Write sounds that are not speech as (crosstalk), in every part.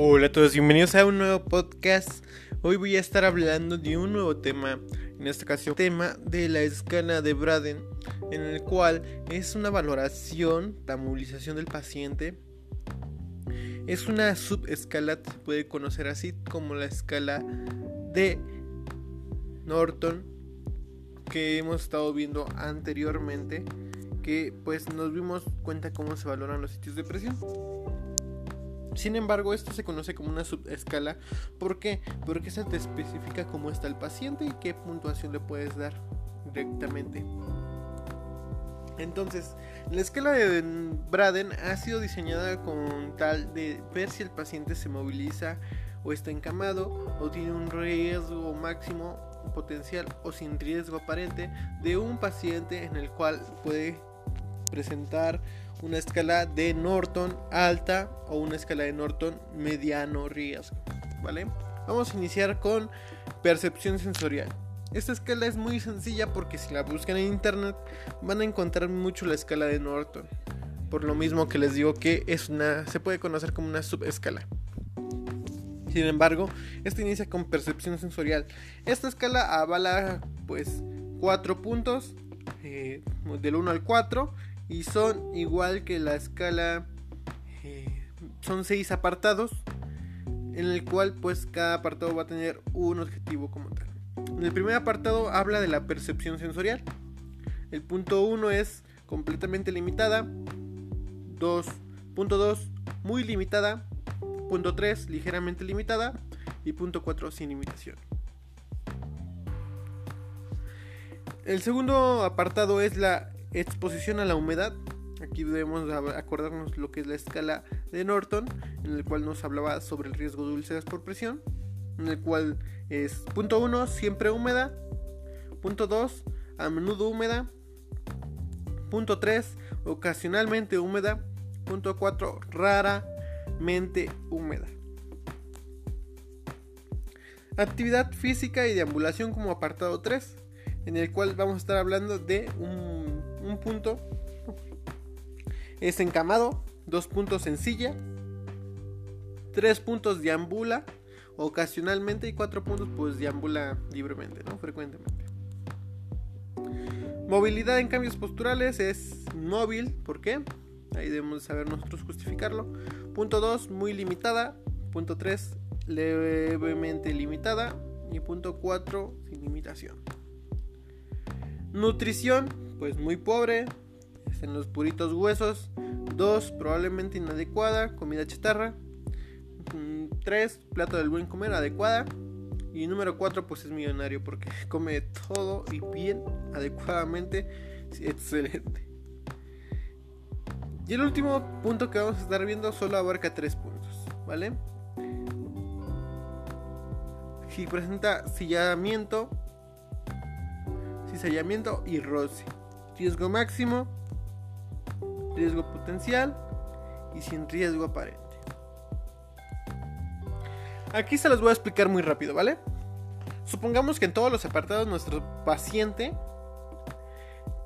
Hola a todos, bienvenidos a un nuevo podcast. Hoy voy a estar hablando de un nuevo tema, en esta ocasión, tema de la escala de Braden, en el cual es una valoración, la movilización del paciente. Es una subescala, se puede conocer así como la escala de Norton que hemos estado viendo anteriormente, que pues nos dimos cuenta cómo se valoran los sitios de presión. Sin embargo, esto se conoce como una subescala. ¿Por qué? Porque se te especifica cómo está el paciente y qué puntuación le puedes dar directamente. Entonces, la escala de Braden ha sido diseñada con tal de ver si el paciente se moviliza o está encamado o tiene un riesgo máximo potencial o sin riesgo aparente de un paciente en el cual puede presentar una escala de Norton alta o una escala de Norton mediano riesgo, ¿vale? Vamos a iniciar con percepción sensorial. Esta escala es muy sencilla porque si la buscan en internet van a encontrar mucho la escala de Norton. Por lo mismo que les digo que es una se puede conocer como una subescala. Sin embargo, esta inicia con percepción sensorial. Esta escala avala pues cuatro puntos eh, del 1 al 4 y son igual que la escala eh, son seis apartados en el cual pues cada apartado va a tener un objetivo como tal. En el primer apartado habla de la percepción sensorial. El punto 1 es completamente limitada. 2 punto 2 muy limitada. Punto 3 ligeramente limitada. Y punto 4 sin limitación. El segundo apartado es la exposición a la humedad. Aquí debemos acordarnos lo que es la escala de Norton, en el cual nos hablaba sobre el riesgo de úlceras por presión, en el cual es punto 1 siempre húmeda, punto 2 a menudo húmeda, punto 3 ocasionalmente húmeda, punto 4 raramente húmeda. Actividad física y deambulación como apartado 3, en el cual vamos a estar hablando de un un punto es encamado, dos puntos en silla, tres puntos deambula ocasionalmente y cuatro puntos pues deambula libremente, ¿no? Frecuentemente. Movilidad en cambios posturales es móvil, ¿por qué? Ahí debemos saber nosotros justificarlo. Punto 2, muy limitada. Punto 3, levemente limitada. Y punto 4, sin limitación. Nutrición, pues muy pobre, en los puritos huesos. 2. Probablemente inadecuada, comida chatarra. 3. Mm, plato del buen comer, adecuada. Y número 4 pues es millonario porque (laughs) come todo y bien, adecuadamente, excelente. Y el último punto que vamos a estar viendo solo abarca 3 puntos, ¿vale? Si presenta sillamiento, cizallamiento y roce riesgo máximo, riesgo potencial y sin riesgo aparente. Aquí se los voy a explicar muy rápido, ¿vale? Supongamos que en todos los apartados nuestro paciente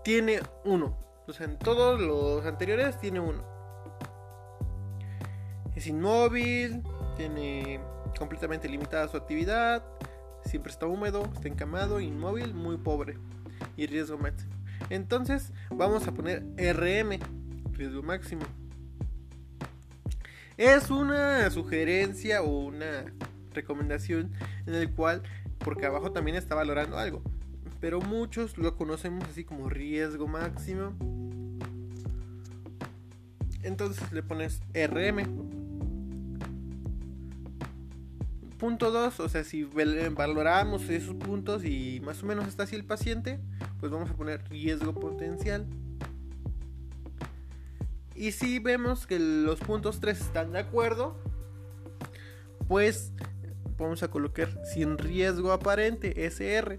tiene uno. O sea, en todos los anteriores tiene uno. Es inmóvil, tiene completamente limitada su actividad, siempre está húmedo, está encamado, inmóvil, muy pobre y riesgo máximo. Entonces vamos a poner RM, riesgo máximo. Es una sugerencia o una recomendación en el cual, porque abajo también está valorando algo, pero muchos lo conocemos así como riesgo máximo. Entonces le pones RM. Punto 2, o sea, si valoramos esos puntos y más o menos está así el paciente, pues vamos a poner riesgo potencial. Y si vemos que los puntos 3 están de acuerdo, pues vamos a colocar sin riesgo aparente SR.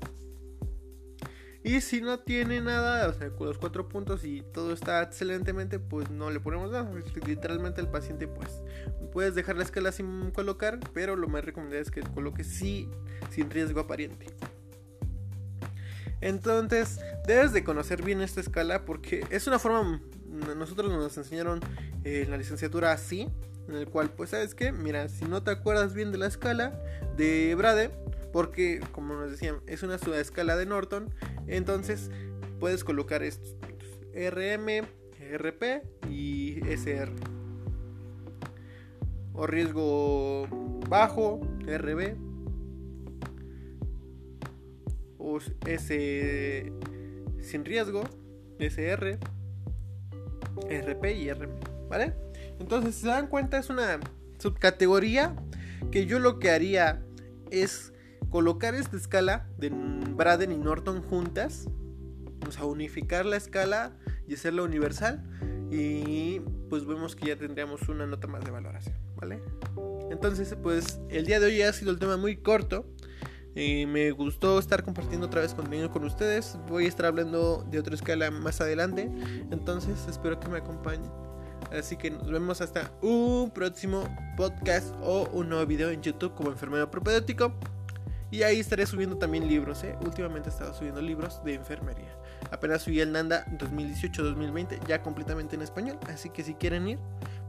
Y si no tiene nada, o sea, con los cuatro puntos y todo está excelentemente, pues no le ponemos nada. Literalmente el paciente, pues, puedes dejar la escala sin colocar, pero lo más recomendable es que coloques sí sin riesgo aparente. Entonces, debes de conocer bien esta escala porque es una forma, nosotros nos enseñaron en la licenciatura así, en el cual, pues, ¿sabes qué? Mira, si no te acuerdas bien de la escala de Brade, porque, como nos decían, es una subescala de Norton, entonces puedes colocar estos RM, RP y SR. O riesgo bajo, RB. S sin riesgo, SR, RP y RM. ¿Vale? Entonces, si se dan cuenta, es una subcategoría que yo lo que haría es colocar esta escala de Braden y Norton juntas, o sea, unificar la escala y hacerla universal y pues vemos que ya tendríamos una nota más de valoración, ¿vale? Entonces, pues el día de hoy ha sido el tema muy corto. Y me gustó estar compartiendo otra vez contenido con ustedes. Voy a estar hablando de otra escala más adelante. Entonces espero que me acompañen. Así que nos vemos hasta un próximo podcast o un nuevo video en YouTube como enfermero propedéutico. Y ahí estaré subiendo también libros, ¿eh? Últimamente he estado subiendo libros de enfermería. Apenas subí el Nanda 2018-2020, ya completamente en español. Así que si quieren ir,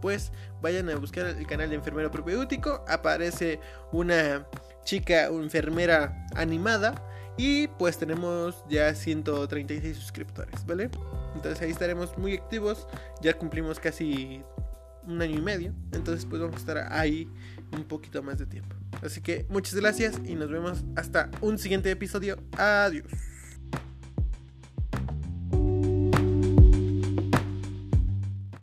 pues vayan a buscar el canal de enfermero propedéutico. Aparece una chica, una enfermera animada. Y pues tenemos ya 136 suscriptores, ¿vale? Entonces ahí estaremos muy activos. Ya cumplimos casi un año y medio. Entonces pues vamos a estar ahí un poquito más de tiempo. Así que muchas gracias y nos vemos hasta un siguiente episodio. Adiós.